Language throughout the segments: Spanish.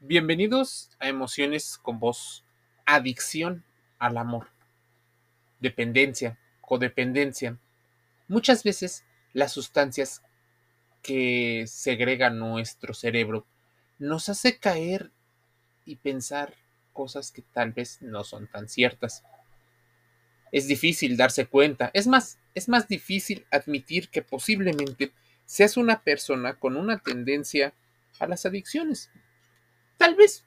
Bienvenidos a Emociones con Voz. Adicción al amor. Dependencia, codependencia. Muchas veces las sustancias que segrega nuestro cerebro nos hace caer y pensar cosas que tal vez no son tan ciertas. Es difícil darse cuenta, es más, es más difícil admitir que posiblemente seas una persona con una tendencia a las adicciones. Tal vez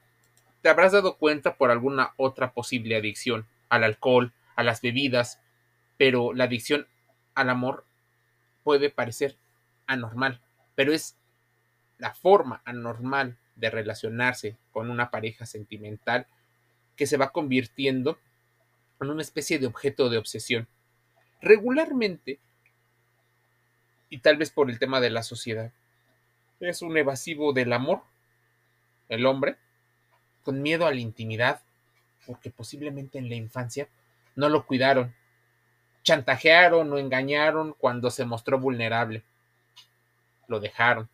te habrás dado cuenta por alguna otra posible adicción, al alcohol, a las bebidas, pero la adicción al amor puede parecer anormal, pero es la forma anormal de relacionarse con una pareja sentimental que se va convirtiendo en una especie de objeto de obsesión. Regularmente, y tal vez por el tema de la sociedad, es un evasivo del amor el hombre, con miedo a la intimidad, porque posiblemente en la infancia no lo cuidaron, chantajearon o engañaron cuando se mostró vulnerable, lo dejaron.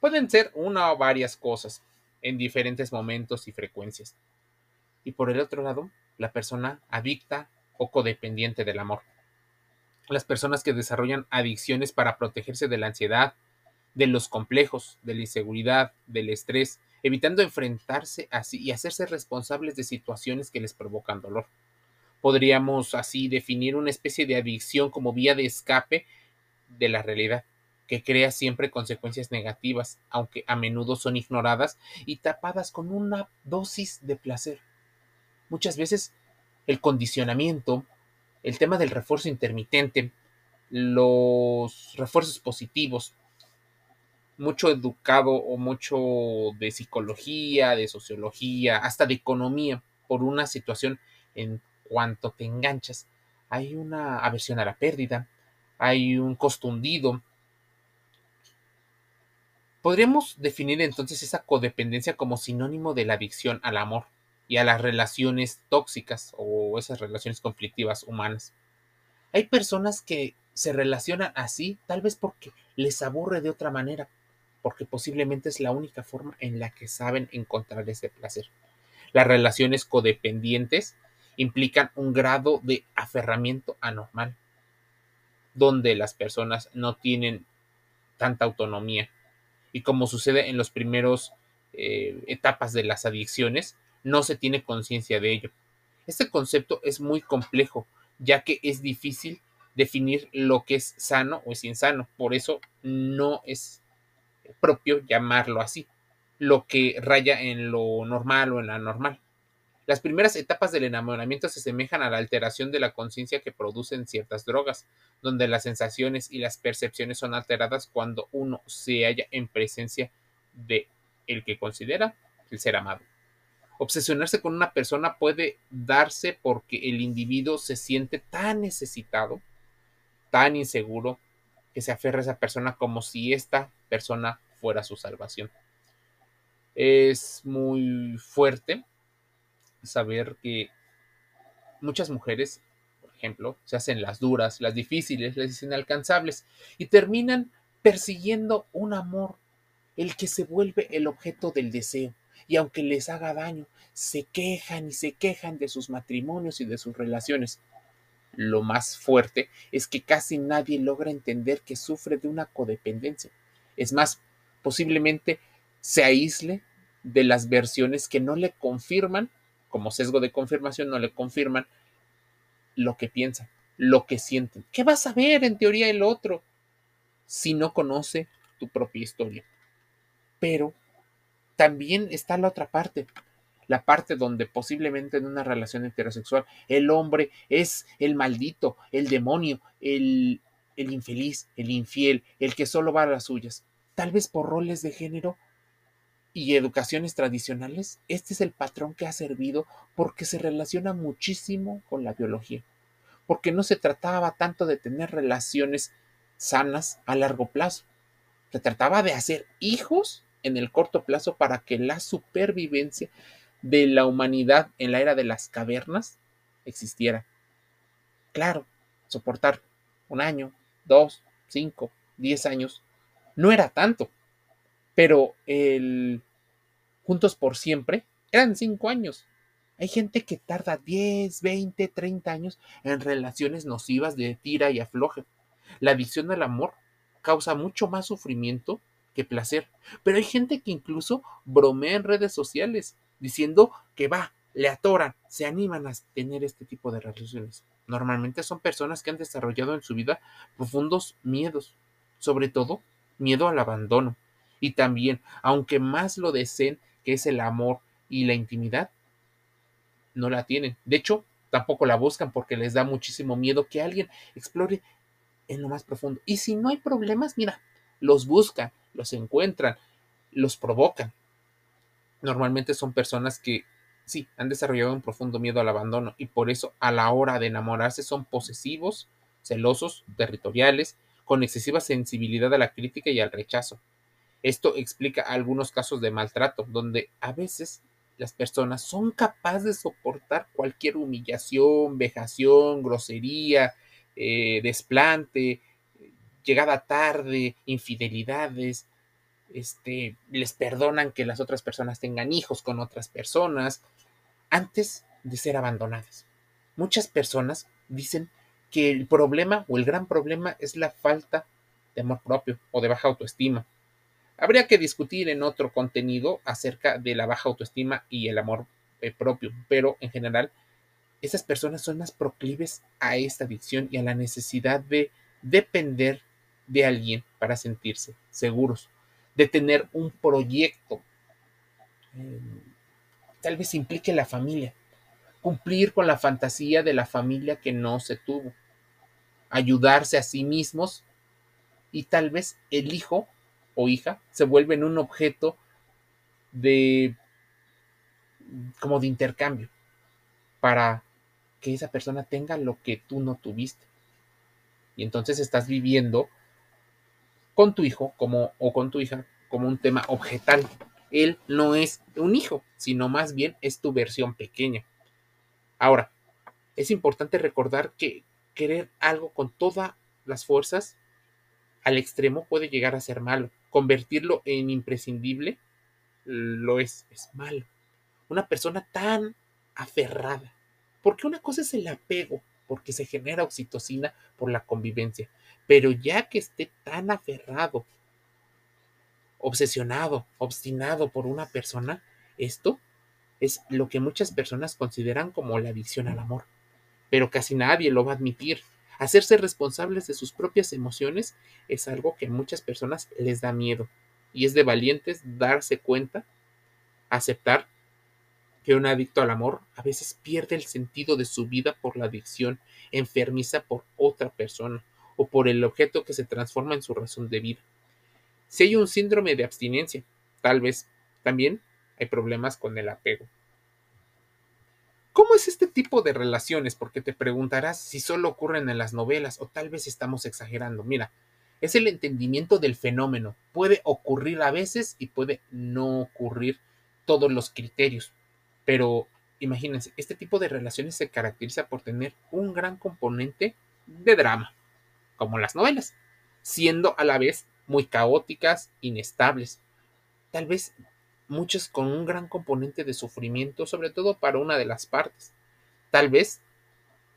Pueden ser una o varias cosas en diferentes momentos y frecuencias. Y por el otro lado, la persona adicta o codependiente del amor. Las personas que desarrollan adicciones para protegerse de la ansiedad, de los complejos, de la inseguridad, del estrés, evitando enfrentarse así y hacerse responsables de situaciones que les provocan dolor. Podríamos así definir una especie de adicción como vía de escape de la realidad, que crea siempre consecuencias negativas, aunque a menudo son ignoradas y tapadas con una dosis de placer. Muchas veces el condicionamiento, el tema del refuerzo intermitente, los refuerzos positivos, mucho educado o mucho de psicología, de sociología, hasta de economía por una situación en cuanto te enganchas. Hay una aversión a la pérdida, hay un costo hundido. Podríamos definir entonces esa codependencia como sinónimo de la adicción al amor y a las relaciones tóxicas o esas relaciones conflictivas humanas. Hay personas que se relacionan así, tal vez porque les aburre de otra manera, porque posiblemente es la única forma en la que saben encontrar ese placer. Las relaciones codependientes implican un grado de aferramiento anormal, donde las personas no tienen tanta autonomía. Y como sucede en las primeras eh, etapas de las adicciones, no se tiene conciencia de ello. Este concepto es muy complejo, ya que es difícil definir lo que es sano o es insano. Por eso no es propio llamarlo así, lo que raya en lo normal o en la normal. Las primeras etapas del enamoramiento se asemejan a la alteración de la conciencia que producen ciertas drogas, donde las sensaciones y las percepciones son alteradas cuando uno se halla en presencia de el que considera el ser amado. Obsesionarse con una persona puede darse porque el individuo se siente tan necesitado, tan inseguro, que se aferra a esa persona como si esta persona fuera su salvación. Es muy fuerte saber que muchas mujeres, por ejemplo, se hacen las duras, las difíciles, las inalcanzables y terminan persiguiendo un amor, el que se vuelve el objeto del deseo. Y aunque les haga daño, se quejan y se quejan de sus matrimonios y de sus relaciones. Lo más fuerte es que casi nadie logra entender que sufre de una codependencia. Es más, posiblemente se aísle de las versiones que no le confirman, como sesgo de confirmación, no le confirman lo que piensa, lo que sienten. ¿Qué vas a ver en teoría el otro si no conoce tu propia historia? Pero también está la otra parte, la parte donde posiblemente en una relación heterosexual el hombre es el maldito, el demonio, el, el infeliz, el infiel, el que solo va a las suyas. Tal vez por roles de género y educaciones tradicionales, este es el patrón que ha servido porque se relaciona muchísimo con la biología, porque no se trataba tanto de tener relaciones sanas a largo plazo, se trataba de hacer hijos en el corto plazo para que la supervivencia de la humanidad en la era de las cavernas existiera. Claro, soportar un año, dos, cinco, diez años no era tanto, pero el juntos por siempre, eran cinco años. Hay gente que tarda 10, 20, 30 años en relaciones nocivas de tira y afloje. La adicción al amor causa mucho más sufrimiento que placer. Pero hay gente que incluso bromea en redes sociales diciendo que va, le atoran, se animan a tener este tipo de relaciones. Normalmente son personas que han desarrollado en su vida profundos miedos, sobre todo miedo al abandono. Y también, aunque más lo deseen, que es el amor y la intimidad, no la tienen. De hecho, tampoco la buscan porque les da muchísimo miedo que alguien explore en lo más profundo. Y si no hay problemas, mira, los buscan, los encuentran, los provocan. Normalmente son personas que sí, han desarrollado un profundo miedo al abandono y por eso a la hora de enamorarse son posesivos, celosos, territoriales, con excesiva sensibilidad a la crítica y al rechazo. Esto explica algunos casos de maltrato, donde a veces las personas son capaces de soportar cualquier humillación, vejación, grosería, eh, desplante, llegada tarde, infidelidades, este, les perdonan que las otras personas tengan hijos con otras personas antes de ser abandonadas. Muchas personas dicen que el problema o el gran problema es la falta de amor propio o de baja autoestima. Habría que discutir en otro contenido acerca de la baja autoestima y el amor eh, propio, pero en general esas personas son más proclives a esta adicción y a la necesidad de depender de alguien para sentirse seguros, de tener un proyecto. Eh, tal vez implique la familia, cumplir con la fantasía de la familia que no se tuvo, ayudarse a sí mismos y tal vez el hijo o hija se vuelven un objeto de como de intercambio para que esa persona tenga lo que tú no tuviste. Y entonces estás viviendo con tu hijo como, o con tu hija como un tema objetal. Él no es un hijo, sino más bien es tu versión pequeña. Ahora, es importante recordar que querer algo con todas las fuerzas al extremo puede llegar a ser malo. Convertirlo en imprescindible lo es, es malo. Una persona tan aferrada, porque una cosa es el apego, porque se genera oxitocina por la convivencia, pero ya que esté tan aferrado, obsesionado, obstinado por una persona, esto es lo que muchas personas consideran como la adicción al amor. Pero casi nadie lo va a admitir. Hacerse responsables de sus propias emociones es algo que a muchas personas les da miedo. Y es de valientes darse cuenta, aceptar que un adicto al amor a veces pierde el sentido de su vida por la adicción enfermiza por otra persona o por el objeto que se transforma en su razón de vida. Si hay un síndrome de abstinencia, tal vez también hay problemas con el apego. ¿Cómo es este tipo de relaciones? Porque te preguntarás si solo ocurren en las novelas o tal vez estamos exagerando. Mira, es el entendimiento del fenómeno. Puede ocurrir a veces y puede no ocurrir todos los criterios. Pero imagínense, este tipo de relaciones se caracteriza por tener un gran componente de drama como las novelas, siendo a la vez muy caóticas, inestables, tal vez muchas con un gran componente de sufrimiento, sobre todo para una de las partes. Tal vez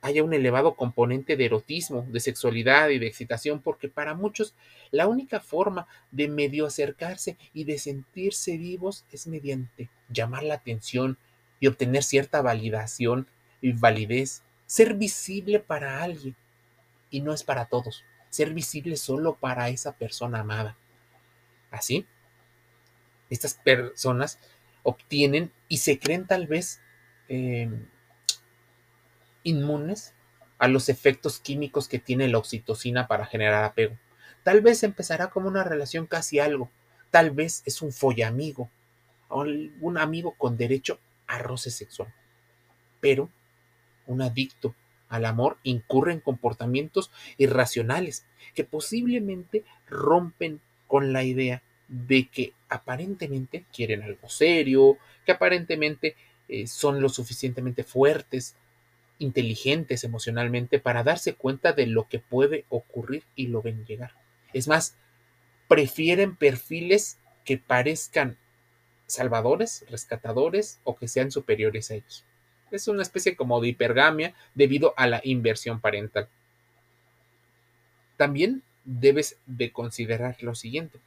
haya un elevado componente de erotismo, de sexualidad y de excitación, porque para muchos la única forma de medio acercarse y de sentirse vivos es mediante llamar la atención y obtener cierta validación y validez, ser visible para alguien y no es para todos. Ser visible solo para esa persona amada. Así, estas personas obtienen y se creen tal vez em, inmunes a los efectos químicos que tiene la oxitocina para generar apego. Tal vez empezará como una relación casi algo, tal vez es un follamigo o un amigo con derecho a roce sexual. Pero un adicto al amor incurre en comportamientos irracionales que posiblemente rompen con la idea de que aparentemente quieren algo serio, que aparentemente eh, son lo suficientemente fuertes, inteligentes emocionalmente para darse cuenta de lo que puede ocurrir y lo ven llegar. Es más, prefieren perfiles que parezcan salvadores, rescatadores o que sean superiores a ellos. Es una especie como de hipergamia debido a la inversión parental. También debes de considerar lo siguiente.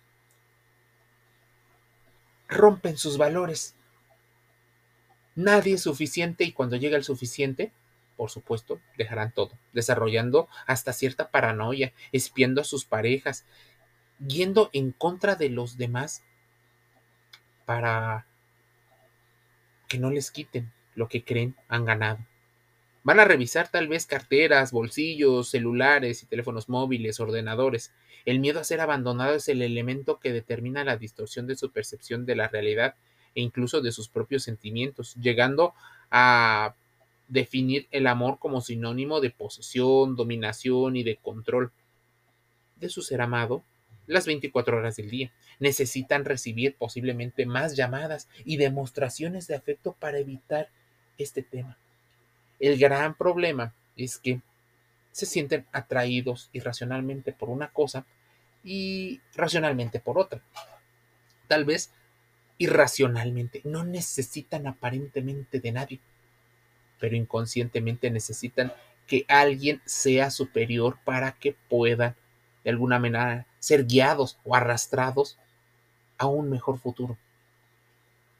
Rompen sus valores. Nadie es suficiente y cuando llega el suficiente, por supuesto, dejarán todo, desarrollando hasta cierta paranoia, espiando a sus parejas, yendo en contra de los demás para que no les quiten lo que creen han ganado. Van a revisar tal vez carteras, bolsillos, celulares y teléfonos móviles, ordenadores. El miedo a ser abandonado es el elemento que determina la distorsión de su percepción de la realidad e incluso de sus propios sentimientos, llegando a definir el amor como sinónimo de posesión, dominación y de control de su ser amado las 24 horas del día. Necesitan recibir posiblemente más llamadas y demostraciones de afecto para evitar este tema. El gran problema es que se sienten atraídos irracionalmente por una cosa y racionalmente por otra. Tal vez irracionalmente. No necesitan aparentemente de nadie, pero inconscientemente necesitan que alguien sea superior para que puedan de alguna manera ser guiados o arrastrados a un mejor futuro.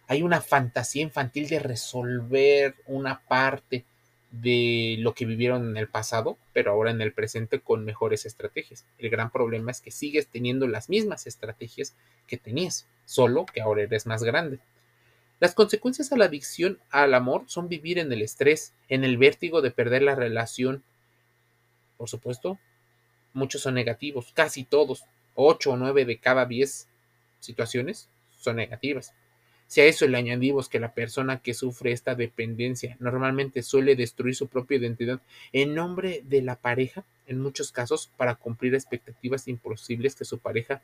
Hay una fantasía infantil de resolver una parte de lo que vivieron en el pasado, pero ahora en el presente con mejores estrategias. El gran problema es que sigues teniendo las mismas estrategias que tenías, solo que ahora eres más grande. Las consecuencias a la adicción al amor son vivir en el estrés, en el vértigo de perder la relación. Por supuesto, muchos son negativos, casi todos, 8 o 9 de cada 10 situaciones son negativas. Si a eso le añadimos que la persona que sufre esta dependencia normalmente suele destruir su propia identidad en nombre de la pareja, en muchos casos para cumplir expectativas imposibles que su pareja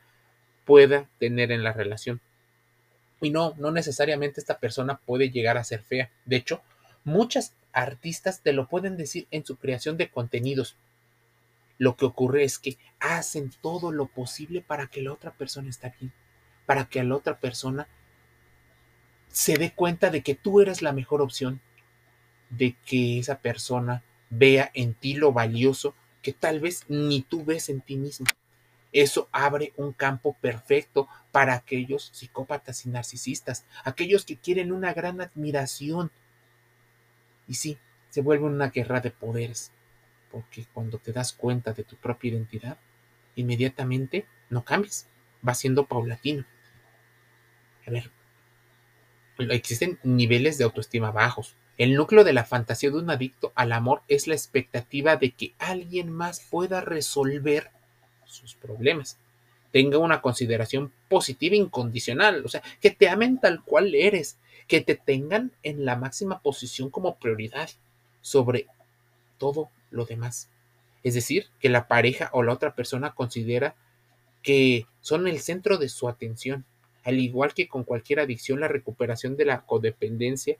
pueda tener en la relación. Y no, no necesariamente esta persona puede llegar a ser fea. De hecho, muchas artistas te lo pueden decir en su creación de contenidos. Lo que ocurre es que hacen todo lo posible para que la otra persona esté bien, para que a la otra persona se dé cuenta de que tú eres la mejor opción, de que esa persona vea en ti lo valioso que tal vez ni tú ves en ti mismo. Eso abre un campo perfecto para aquellos psicópatas y narcisistas, aquellos que quieren una gran admiración. Y sí, se vuelve una guerra de poderes, porque cuando te das cuenta de tu propia identidad, inmediatamente no cambias, va siendo paulatino. A ver, existen niveles de autoestima bajos. El núcleo de la fantasía de un adicto al amor es la expectativa de que alguien más pueda resolver sus problemas. Tenga una consideración positiva incondicional, o sea, que te amen tal cual eres, que te tengan en la máxima posición como prioridad sobre todo lo demás. Es decir, que la pareja o la otra persona considera que son el centro de su atención al igual que con cualquier adicción, la recuperación de la codependencia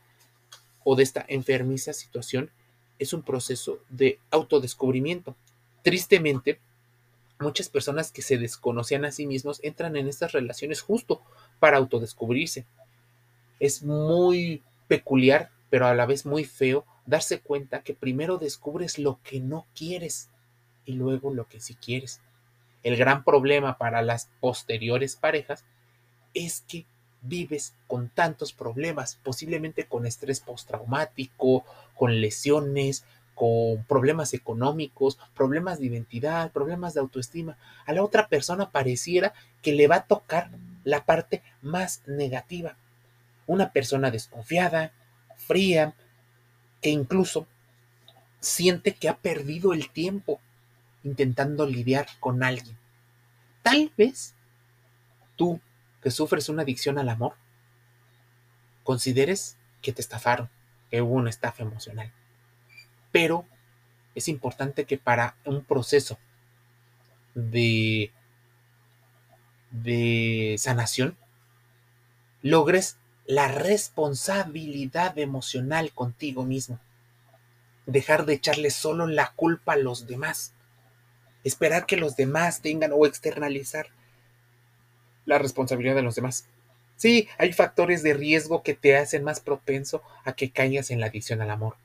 o de esta enfermiza situación es un proceso de autodescubrimiento. Tristemente, muchas personas que se desconocían a sí mismos entran en estas relaciones justo para autodescubrirse. Es muy peculiar, pero a la vez muy feo, darse cuenta que primero descubres lo que no quieres y luego lo que sí quieres. El gran problema para las posteriores parejas es que vives con tantos problemas, posiblemente con estrés postraumático, con lesiones, con problemas económicos, problemas de identidad, problemas de autoestima. A la otra persona pareciera que le va a tocar la parte más negativa. Una persona desconfiada, fría, que incluso siente que ha perdido el tiempo intentando lidiar con alguien. Tal vez tú que sufres una adicción al amor, consideres que te estafaron, que hubo una estafa emocional. Pero es importante que para un proceso de, de sanación logres la responsabilidad emocional contigo mismo. Dejar de echarle solo la culpa a los demás. Esperar que los demás tengan o externalizar la responsabilidad de los demás. Sí, hay factores de riesgo que te hacen más propenso a que caigas en la adicción al amor.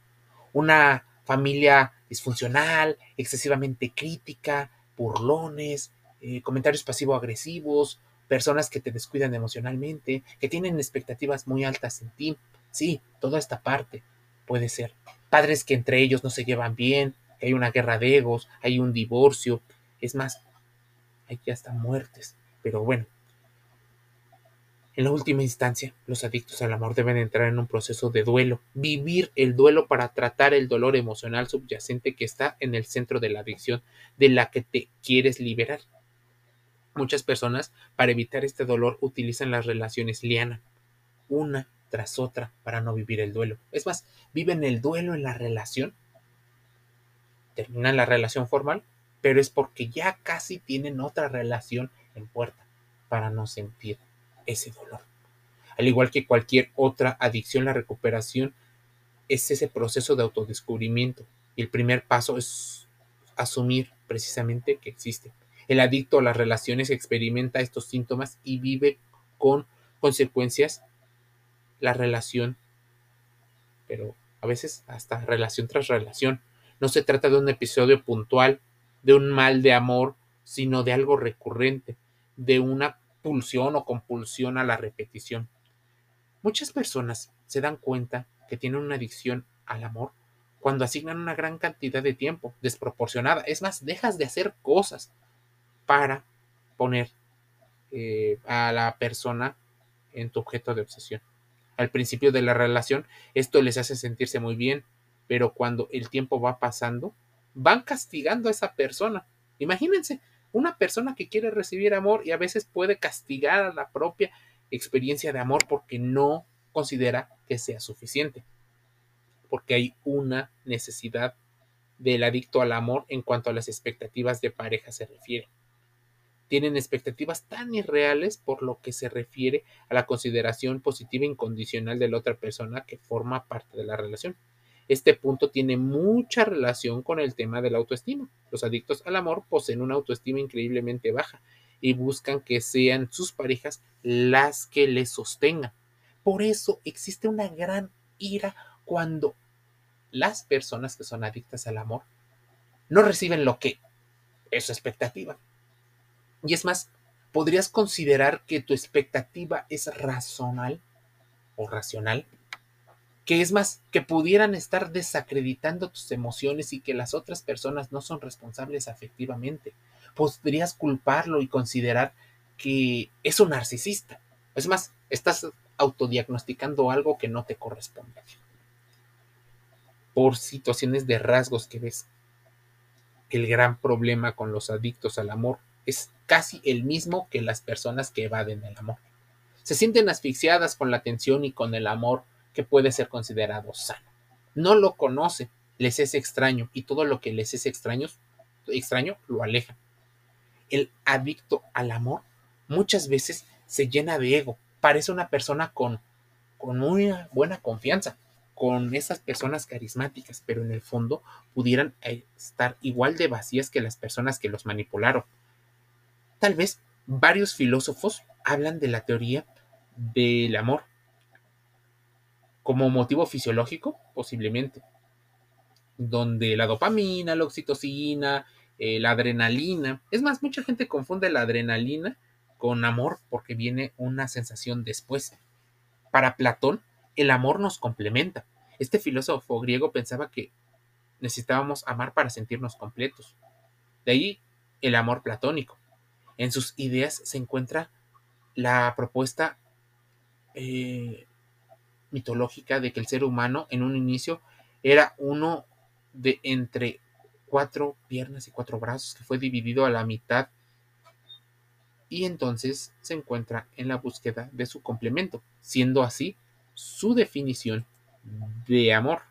Una familia disfuncional, excesivamente crítica, burlones, eh, comentarios pasivo-agresivos, personas que te descuidan emocionalmente, que tienen expectativas muy altas en ti. Sí, toda esta parte puede ser. Padres que entre ellos no se llevan bien, que hay una guerra de egos, hay un divorcio, es más, hay hasta muertes. Pero bueno, en la última instancia, los adictos al amor deben entrar en un proceso de duelo, vivir el duelo para tratar el dolor emocional subyacente que está en el centro de la adicción de la que te quieres liberar. Muchas personas, para evitar este dolor, utilizan las relaciones liana, una tras otra, para no vivir el duelo. Es más, viven el duelo en la relación, terminan la relación formal, pero es porque ya casi tienen otra relación en puerta, para no sentir ese dolor. Al igual que cualquier otra adicción, la recuperación es ese proceso de autodescubrimiento. Y el primer paso es asumir precisamente que existe. El adicto a las relaciones experimenta estos síntomas y vive con consecuencias la relación, pero a veces hasta relación tras relación. No se trata de un episodio puntual, de un mal de amor, sino de algo recurrente, de una pulsión o compulsión a la repetición. Muchas personas se dan cuenta que tienen una adicción al amor cuando asignan una gran cantidad de tiempo desproporcionada. Es más, dejas de hacer cosas para poner eh, a la persona en tu objeto de obsesión. Al principio de la relación, esto les hace sentirse muy bien, pero cuando el tiempo va pasando, van castigando a esa persona. Imagínense, una persona que quiere recibir amor y a veces puede castigar a la propia experiencia de amor porque no considera que sea suficiente. Porque hay una necesidad del adicto al amor en cuanto a las expectativas de pareja se refiere. Tienen expectativas tan irreales por lo que se refiere a la consideración positiva incondicional de la otra persona que forma parte de la relación. Este punto tiene mucha relación con el tema de la autoestima. Los adictos al amor poseen una autoestima increíblemente baja y buscan que sean sus parejas las que les sostengan. Por eso existe una gran ira cuando las personas que son adictas al amor no reciben lo que es su expectativa. Y es más, podrías considerar que tu expectativa es razonal o racional que es más, que pudieran estar desacreditando tus emociones y que las otras personas no son responsables afectivamente. Podrías culparlo y considerar que es un narcisista. Es más, estás autodiagnosticando algo que no te corresponde. Por situaciones de rasgos que ves. El gran problema con los adictos al amor es casi el mismo que las personas que evaden el amor. Se sienten asfixiadas con la atención y con el amor que puede ser considerado sano. No lo conoce, les es extraño y todo lo que les es extraño, extraño lo aleja. El adicto al amor muchas veces se llena de ego, parece una persona con, con muy buena confianza, con esas personas carismáticas, pero en el fondo pudieran eh, estar igual de vacías que las personas que los manipularon. Tal vez varios filósofos hablan de la teoría del amor como motivo fisiológico, posiblemente, donde la dopamina, la oxitocina, eh, la adrenalina, es más, mucha gente confunde la adrenalina con amor porque viene una sensación después. Para Platón, el amor nos complementa. Este filósofo griego pensaba que necesitábamos amar para sentirnos completos. De ahí el amor platónico. En sus ideas se encuentra la propuesta eh, mitológica de que el ser humano en un inicio era uno de entre cuatro piernas y cuatro brazos que fue dividido a la mitad y entonces se encuentra en la búsqueda de su complemento, siendo así su definición de amor.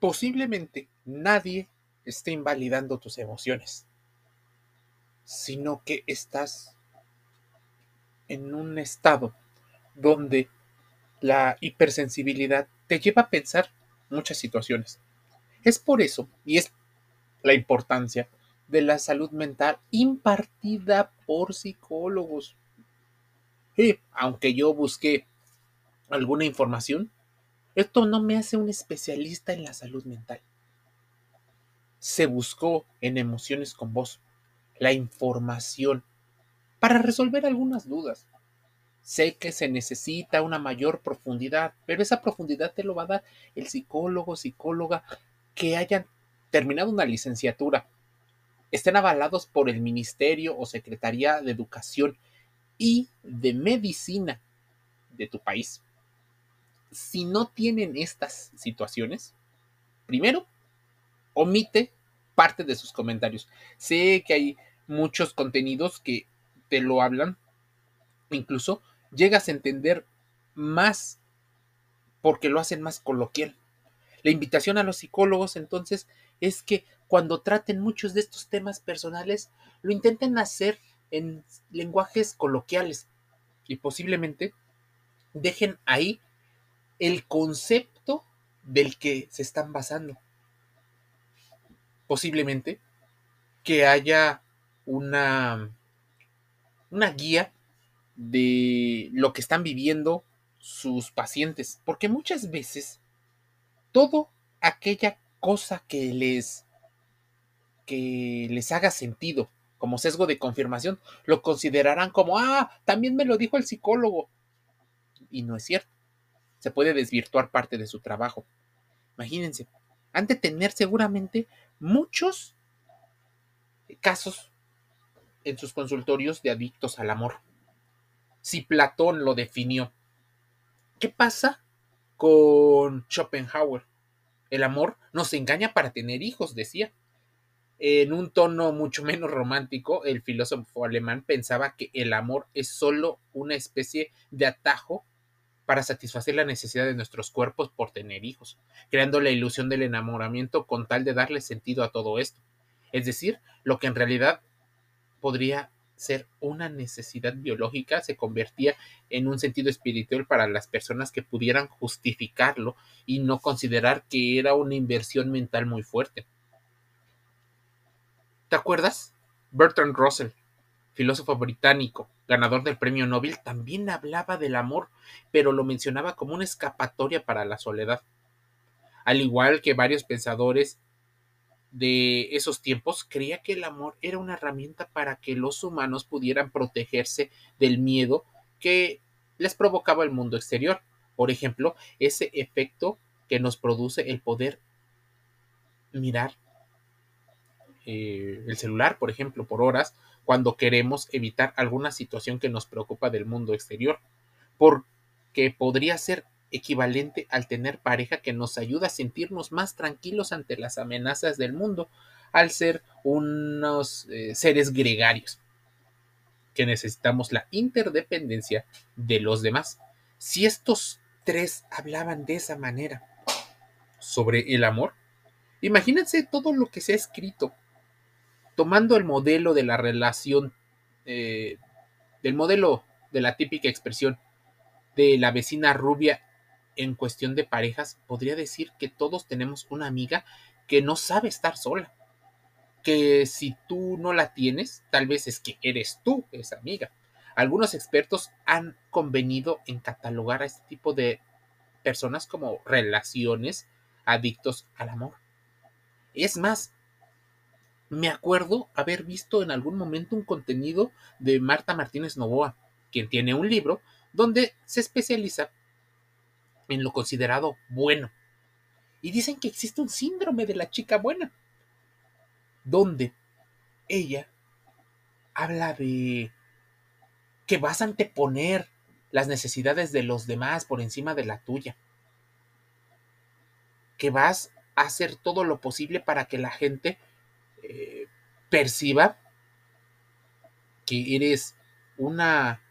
Posiblemente nadie esté invalidando tus emociones, sino que estás en un estado donde la hipersensibilidad te lleva a pensar muchas situaciones. Es por eso, y es la importancia de la salud mental impartida por psicólogos. Aunque yo busqué alguna información, esto no me hace un especialista en la salud mental. Se buscó en emociones con vos la información para resolver algunas dudas. Sé que se necesita una mayor profundidad, pero esa profundidad te lo va a dar el psicólogo, psicóloga que hayan terminado una licenciatura, estén avalados por el Ministerio o Secretaría de Educación y de Medicina de tu país. Si no tienen estas situaciones, primero, omite parte de sus comentarios. Sé que hay muchos contenidos que te lo hablan, incluso llegas a entender más porque lo hacen más coloquial. La invitación a los psicólogos entonces es que cuando traten muchos de estos temas personales, lo intenten hacer en lenguajes coloquiales y posiblemente dejen ahí el concepto del que se están basando. Posiblemente que haya una, una guía de lo que están viviendo sus pacientes, porque muchas veces todo aquella cosa que les que les haga sentido como sesgo de confirmación, lo considerarán como, ah, también me lo dijo el psicólogo. Y no es cierto. Se puede desvirtuar parte de su trabajo. Imagínense, han de tener seguramente muchos casos en sus consultorios de adictos al amor. Si Platón lo definió, ¿qué pasa con Schopenhauer? El amor nos engaña para tener hijos, decía. En un tono mucho menos romántico, el filósofo alemán pensaba que el amor es solo una especie de atajo para satisfacer la necesidad de nuestros cuerpos por tener hijos, creando la ilusión del enamoramiento con tal de darle sentido a todo esto. Es decir, lo que en realidad podría ser una necesidad biológica se convertía en un sentido espiritual para las personas que pudieran justificarlo y no considerar que era una inversión mental muy fuerte. ¿Te acuerdas? Bertrand Russell, filósofo británico, ganador del premio Nobel, también hablaba del amor, pero lo mencionaba como una escapatoria para la soledad. Al igual que varios pensadores de esos tiempos creía que el amor era una herramienta para que los humanos pudieran protegerse del miedo que les provocaba el mundo exterior. Por ejemplo, ese efecto que nos produce el poder mirar eh, el celular, por ejemplo, por horas, cuando queremos evitar alguna situación que nos preocupa del mundo exterior, porque podría ser equivalente al tener pareja que nos ayuda a sentirnos más tranquilos ante las amenazas del mundo, al ser unos eh, seres gregarios, que necesitamos la interdependencia de los demás. Si estos tres hablaban de esa manera sobre el amor, imagínense todo lo que se ha escrito, tomando el modelo de la relación, eh, del modelo de la típica expresión de la vecina rubia en cuestión de parejas, podría decir que todos tenemos una amiga que no sabe estar sola. Que si tú no la tienes, tal vez es que eres tú esa amiga. Algunos expertos han convenido en catalogar a este tipo de personas como relaciones adictos al amor. Es más, me acuerdo haber visto en algún momento un contenido de Marta Martínez Novoa, quien tiene un libro donde se especializa en lo considerado bueno. Y dicen que existe un síndrome de la chica buena, donde ella habla de que vas a anteponer las necesidades de los demás por encima de la tuya, que vas a hacer todo lo posible para que la gente eh, perciba que eres una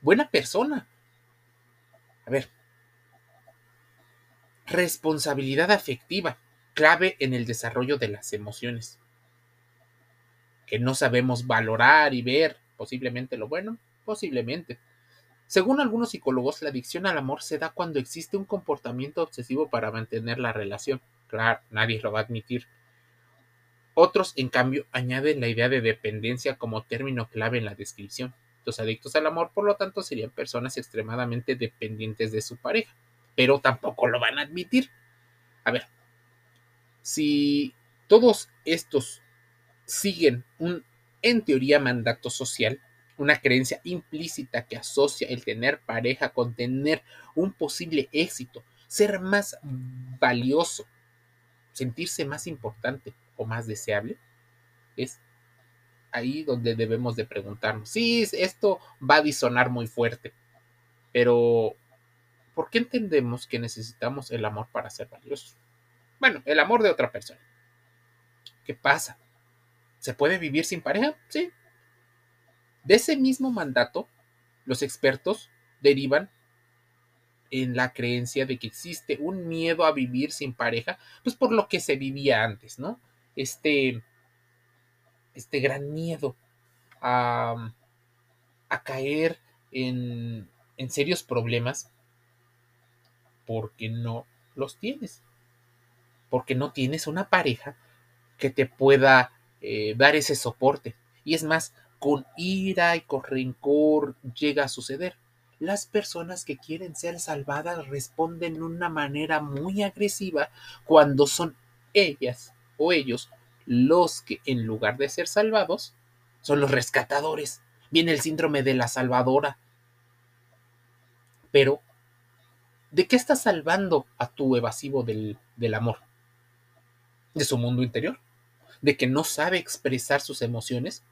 buena persona. A ver, Responsabilidad afectiva, clave en el desarrollo de las emociones. Que no sabemos valorar y ver posiblemente lo bueno, posiblemente. Según algunos psicólogos, la adicción al amor se da cuando existe un comportamiento obsesivo para mantener la relación. Claro, nadie lo va a admitir. Otros, en cambio, añaden la idea de dependencia como término clave en la descripción. Los adictos al amor, por lo tanto, serían personas extremadamente dependientes de su pareja, pero tampoco lo van a admitir. A ver, si todos estos siguen un, en teoría, mandato social, una creencia implícita que asocia el tener pareja con tener un posible éxito, ser más valioso, sentirse más importante o más deseable, es ahí donde debemos de preguntarnos. Sí, esto va a disonar muy fuerte, pero ¿por qué entendemos que necesitamos el amor para ser valiosos? Bueno, el amor de otra persona. ¿Qué pasa? ¿Se puede vivir sin pareja? Sí. De ese mismo mandato, los expertos derivan en la creencia de que existe un miedo a vivir sin pareja, pues por lo que se vivía antes, ¿no? Este, este gran miedo a, caer en serios problemas porque no los tienes, porque no tienes una pareja que te pueda eh, dar ese soporte. Y es más, con ira y con rencor llega a suceder. Las personas que quieren ser salvadas responden de una manera muy agresiva cuando son ellas o ellos los que en lugar de ser salvados son los rescatadores. Viene el síndrome de la salvadora. Pero, ¿de qué estás salvando a tu evasivo del, del amor? ¿De su mundo interior? ¿De que no sabe expresar sus emociones?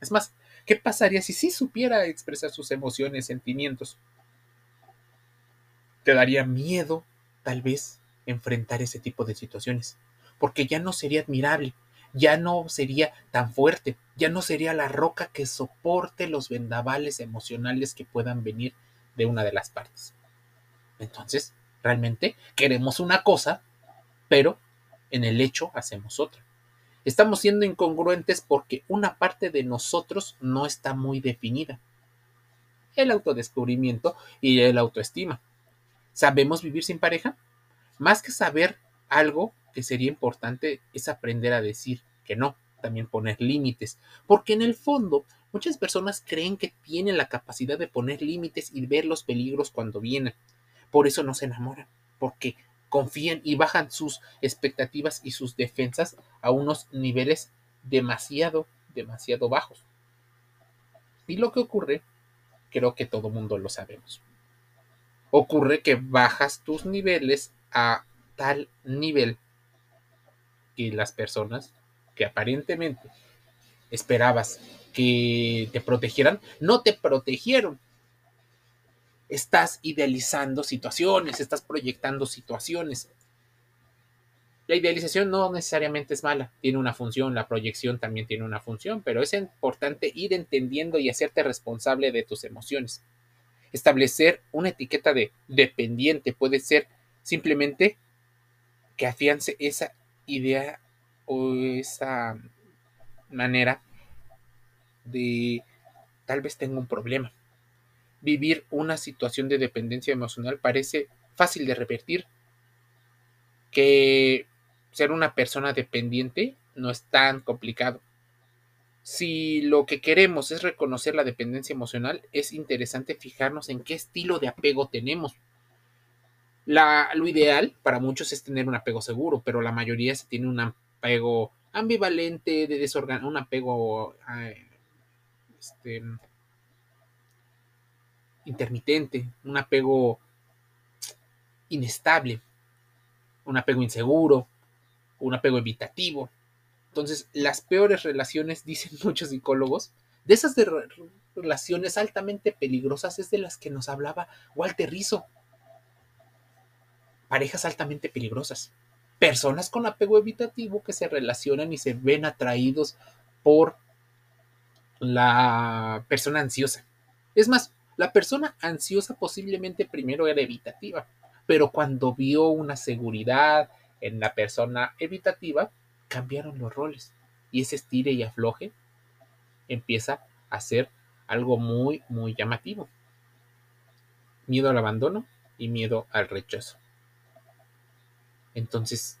Es más, ¿qué pasaría si sí supiera expresar sus emociones, sentimientos? Te daría miedo, tal vez, enfrentar ese tipo de situaciones, porque ya no sería admirable, ya no sería tan fuerte, ya no sería la roca que soporte los vendavales emocionales que puedan venir de una de las partes. Entonces, realmente queremos una cosa, pero en el hecho hacemos otra. Estamos siendo incongruentes porque una parte de nosotros no está muy definida. El autodescubrimiento y el autoestima. ¿Sabemos vivir sin pareja? Más que saber algo que sería importante es aprender a decir que no, también poner límites, porque en el fondo muchas personas creen que tienen la capacidad de poner límites y ver los peligros cuando vienen. Por eso no se enamoran, porque confían y bajan sus expectativas y sus defensas a unos niveles demasiado, demasiado bajos. Y lo que ocurre, creo que todo mundo lo sabemos. Ocurre que bajas tus niveles a tal nivel que las personas que aparentemente esperabas que te protegieran, no te protegieron estás idealizando situaciones, estás proyectando situaciones. La idealización no necesariamente es mala, tiene una función, la proyección también tiene una función, pero es importante ir entendiendo y hacerte responsable de tus emociones. Establecer una etiqueta de dependiente puede ser simplemente que afiance esa idea o esa manera de tal vez tengo un problema vivir una situación de dependencia emocional parece fácil de revertir, que ser una persona dependiente no es tan complicado. Si lo que queremos es reconocer la dependencia emocional, es interesante fijarnos en qué estilo de apego tenemos. La, lo ideal para muchos es tener un apego seguro, pero la mayoría se tiene un apego ambivalente, de desorgan un apego este, intermitente, un apego inestable, un apego inseguro, un apego evitativo. Entonces, las peores relaciones, dicen muchos psicólogos, de esas relaciones altamente peligrosas es de las que nos hablaba Walter Rizzo. Parejas altamente peligrosas. Personas con apego evitativo que se relacionan y se ven atraídos por la persona ansiosa. Es más, la persona ansiosa posiblemente primero era evitativa, pero cuando vio una seguridad en la persona evitativa, cambiaron los roles y ese estire y afloje empieza a ser algo muy, muy llamativo. Miedo al abandono y miedo al rechazo. Entonces,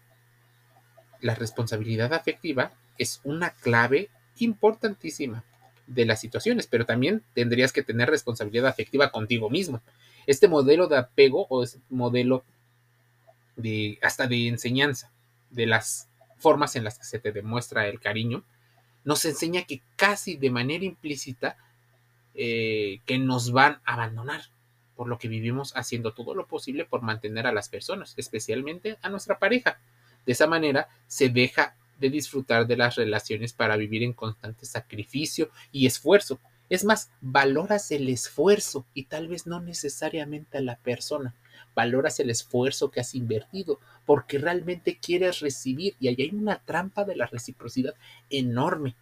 la responsabilidad afectiva es una clave importantísima de las situaciones, pero también tendrías que tener responsabilidad afectiva contigo mismo. Este modelo de apego o este modelo de hasta de enseñanza de las formas en las que se te demuestra el cariño, nos enseña que casi de manera implícita eh, que nos van a abandonar, por lo que vivimos haciendo todo lo posible por mantener a las personas, especialmente a nuestra pareja. De esa manera se deja de disfrutar de las relaciones para vivir en constante sacrificio y esfuerzo. Es más, valoras el esfuerzo y tal vez no necesariamente a la persona. Valoras el esfuerzo que has invertido porque realmente quieres recibir y ahí hay una trampa de la reciprocidad enorme.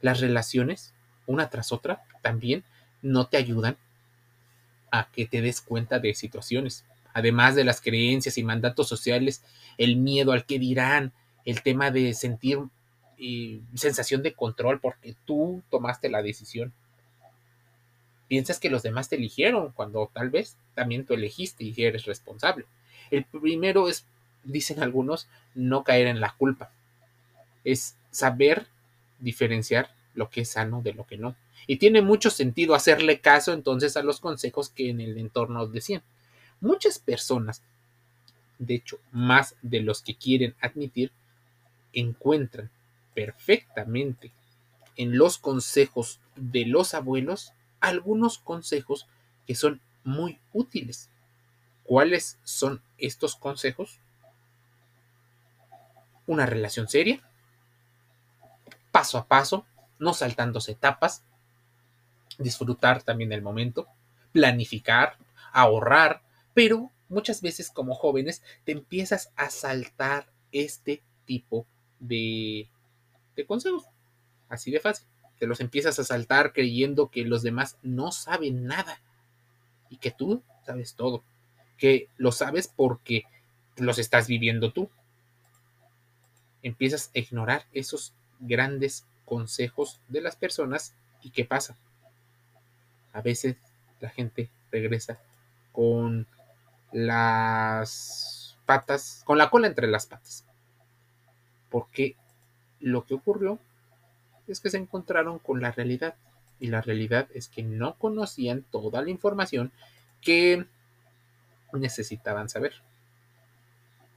Las relaciones una tras otra, también no te ayudan a que te des cuenta de situaciones. Además de las creencias y mandatos sociales, el miedo al que dirán, el tema de sentir eh, sensación de control porque tú tomaste la decisión. Piensas que los demás te eligieron cuando tal vez también tú elegiste y eres responsable. El primero es, dicen algunos, no caer en la culpa. Es saber diferenciar lo que es sano de lo que no. Y tiene mucho sentido hacerle caso entonces a los consejos que en el entorno decían. Muchas personas, de hecho, más de los que quieren admitir, encuentran perfectamente en los consejos de los abuelos algunos consejos que son muy útiles. ¿Cuáles son estos consejos? Una relación seria, paso a paso, no saltándose etapas, disfrutar también del momento, planificar, ahorrar, pero muchas veces como jóvenes te empiezas a saltar este tipo de, consejos. Así de fácil. Te los empiezas a saltar creyendo que los demás no saben nada y que tú sabes todo. Que lo sabes porque los estás viviendo tú. Empiezas a ignorar esos grandes consejos de las personas y qué pasa. A veces la gente regresa con las patas, con la cola entre las patas. Porque lo que ocurrió es que se encontraron con la realidad. Y la realidad es que no conocían toda la información que necesitaban saber.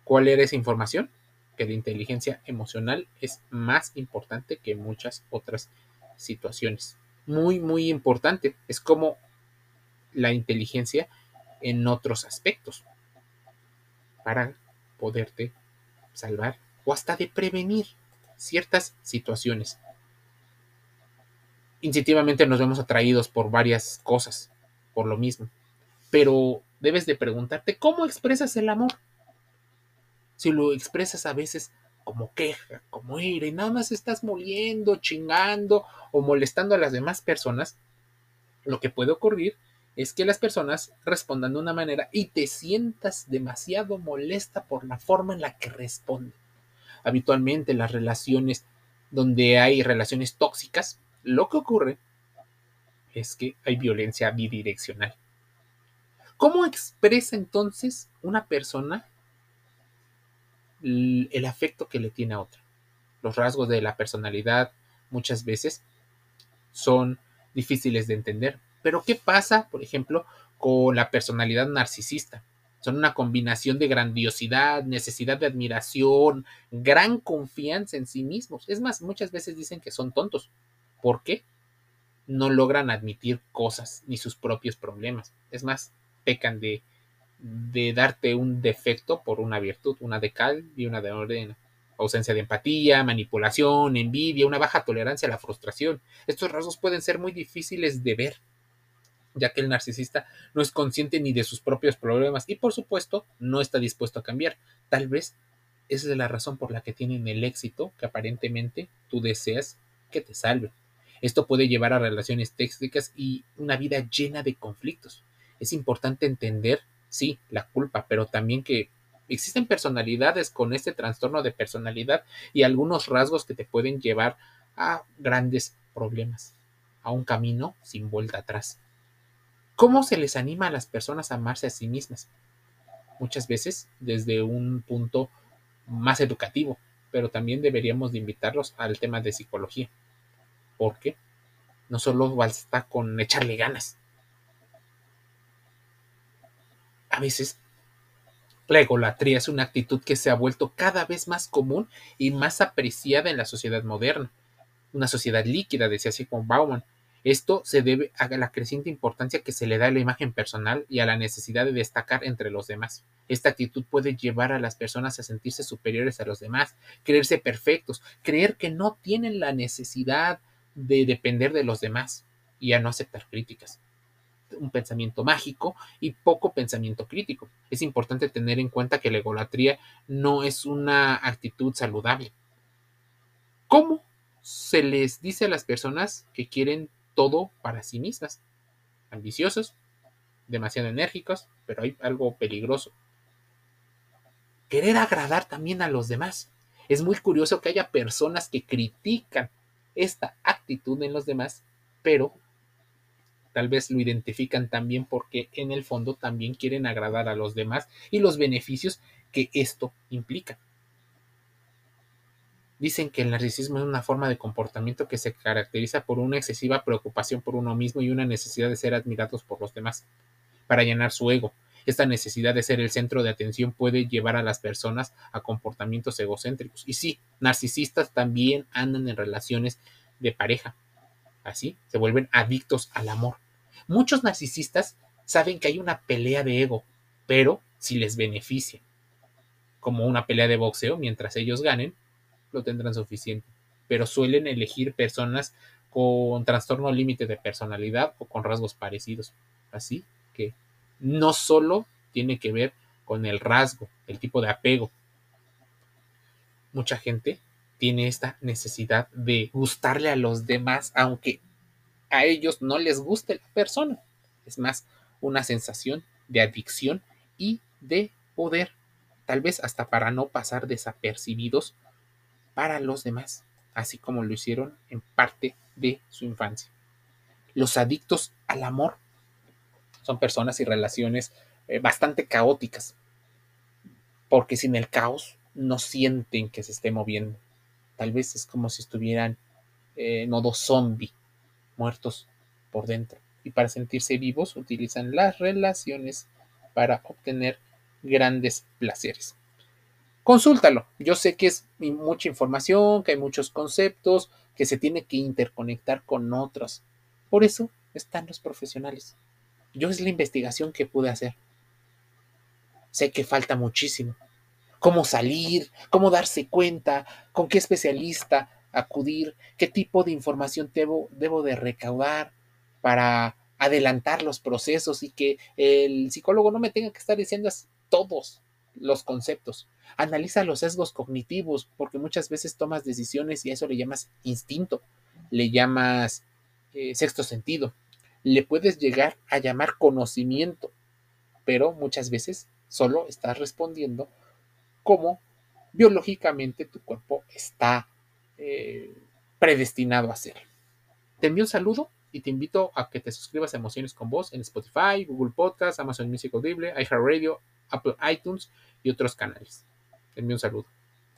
¿Cuál era esa información? que la inteligencia emocional es más importante que muchas otras situaciones. Muy, muy importante. Es como la inteligencia en otros aspectos para poderte salvar o hasta de prevenir ciertas situaciones. Instintivamente nos vemos atraídos por varias cosas, por lo mismo, pero debes de preguntarte cómo expresas el amor si lo expresas a veces como queja, como ira, y nada más estás moliendo, chingando o molestando a las demás personas, lo que puede ocurrir es que las personas respondan de una manera y te sientas demasiado molesta por la forma en la que responden. Habitualmente las relaciones donde hay relaciones tóxicas, lo que ocurre es que hay violencia bidireccional. ¿Cómo expresa entonces una persona el afecto que le tiene a otra. Los rasgos de la personalidad muchas veces son difíciles de entender. Pero ¿qué pasa, por ejemplo, con la personalidad narcisista? Son una combinación de grandiosidad, necesidad de admiración, gran confianza en sí mismos. Es más, muchas veces dicen que son tontos. ¿Por qué? No logran admitir cosas ni sus propios problemas. Es más, pecan de de darte un defecto por una virtud, una de cal y una de orden. Ausencia de empatía, manipulación, envidia, una baja tolerancia a la frustración. Estos rasgos pueden ser muy difíciles de ver, ya que el narcisista no es consciente ni de sus propios problemas y por supuesto no está dispuesto a cambiar. Tal vez esa es la razón por la que tienen el éxito que aparentemente tú deseas que te salve. Esto puede llevar a relaciones tóxicas y una vida llena de conflictos. Es importante entender sí, la culpa, pero también que existen personalidades con este trastorno de personalidad y algunos rasgos que te pueden llevar a grandes problemas, a un camino sin vuelta atrás. ¿Cómo se les anima a las personas a amarse a sí mismas? Muchas veces desde un punto más educativo, pero también deberíamos de invitarlos al tema de psicología. porque no solo basta con echarle ganas. A veces la egolatría es una actitud que se ha vuelto cada vez más común y más apreciada en la sociedad moderna. Una sociedad líquida, decía Sigmund Bauman. Esto se debe a la creciente importancia que se le da a la imagen personal y a la necesidad de destacar entre los demás. Esta actitud puede llevar a las personas a sentirse superiores a los demás, creerse perfectos, creer que no tienen la necesidad de depender de los demás y a no aceptar críticas un pensamiento mágico y poco pensamiento crítico. Es importante tener en cuenta que la egolatría no es una actitud saludable. ¿Cómo se les dice a las personas que quieren todo para sí mismas? Ambiciosos, demasiado enérgicos, pero hay algo peligroso. Querer agradar también a los demás. Es muy curioso que haya personas que critican esta actitud en los demás, pero tal vez lo identifican también porque en el fondo también quieren agradar a los demás y los beneficios que esto implica. Dicen que el narcisismo es una forma de comportamiento que se caracteriza por una excesiva preocupación por uno mismo y una necesidad de ser admirados por los demás, para llenar su ego. Esta necesidad de ser el centro de atención puede llevar a las personas a comportamientos egocéntricos. Y sí, narcisistas también andan en relaciones de pareja. Así se vuelven adictos al amor. Muchos narcisistas saben que hay una pelea de ego, pero si les beneficia, como una pelea de boxeo, mientras ellos ganen, tendrán suficiente. Pero suelen elegir personas con trastorno límite de personalidad o con rasgos parecidos. Así que no solo tiene que ver con el rasgo, el tipo de apego. Mucha gente tiene esta necesidad de gustarle a los demás, aunque a ellos no les guste la persona. Es más, una sensación de adicción y de poder, tal vez hasta para no pasar desapercibidos para los demás, así como lo hicieron en parte de su infancia. Los adictos al amor son personas y relaciones eh, bastante caóticas, porque sin el caos no sienten que se esté moviendo. Tal vez es como si estuvieran en modo zombie, muertos por dentro. Y para sentirse vivos utilizan las relaciones para obtener grandes placeres. Consúltalo. Yo sé que es mucha información, que hay muchos conceptos, que se tiene que interconectar con otros. Por eso están los profesionales. Yo es la investigación que pude hacer. Sé que falta muchísimo. Cómo salir, cómo darse cuenta, con qué especialista, acudir, qué tipo de información debo, debo de recaudar para adelantar los procesos y que el psicólogo no me tenga que estar diciendo todos los conceptos. Analiza los sesgos cognitivos, porque muchas veces tomas decisiones y a eso le llamas instinto, le llamas eh, sexto sentido, le puedes llegar a llamar conocimiento, pero muchas veces solo estás respondiendo como biológicamente tu cuerpo está eh, predestinado a ser. Te envío un saludo y te invito a que te suscribas a Emociones con Voz en Spotify, Google Podcast, Amazon Music Audible, iHeartRadio, Apple iTunes y otros canales. Envío un saludo.